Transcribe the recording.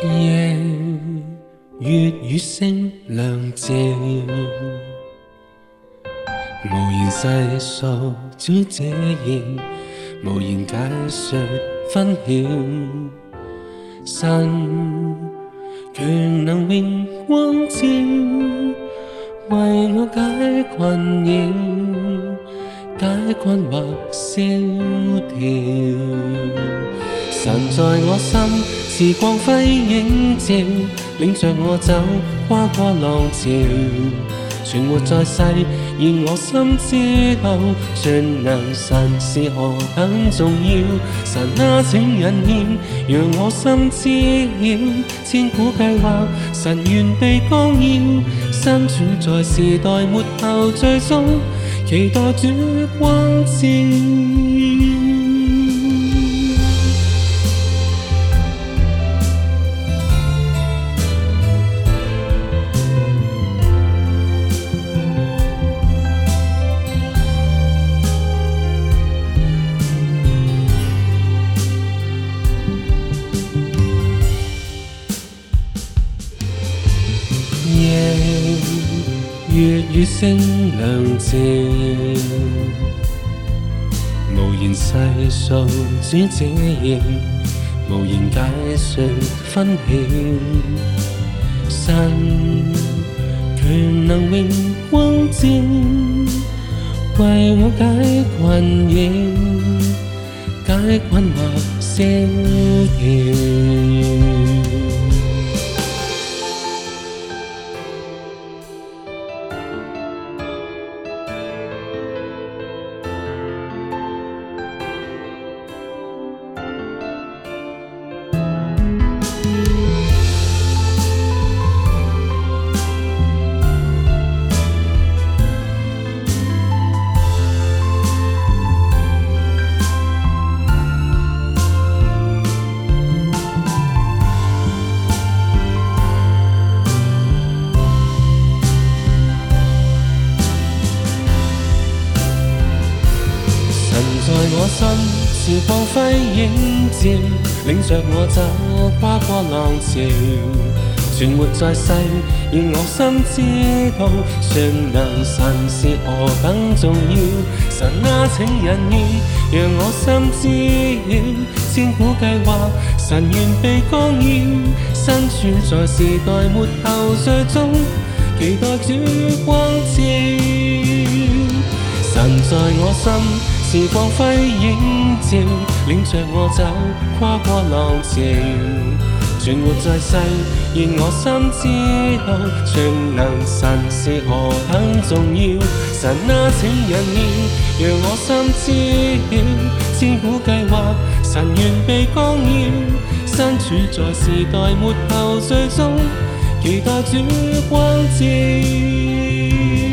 夜月与星亮照，无言细数这夜，无言解说分晓。神却能永光照，为我解困影，解困或消掉。神在我心，是光辉映照，领着我走，跨过浪潮。存活在世，现我心知道，转能神是何等重要。神啊，请人念，让我心知晓，千古计划，神愿被光耀。身处在时代末后，最终期待主光照。夜，月與星亮靜。無言細數指指形，無言解説分曉。神權能榮光照，為我解困擾，解困惑逍遙。在我身，是放輝映照，領着我走跨過浪潮。存活在世，願我心知道，誰能神是何等重要。神啊，請人意，讓我心知曉，千古計劃，神願被光耀，身處在時代末後最終，期待主光照。神在我心。时光辉映照，领着我走，跨过浪潮。存活在世，愿我心知道，全能神是何等重要。神啊，请人念，让我心知晓，千古计划，神原被光耀。身处在时代末后，最终期待主光照。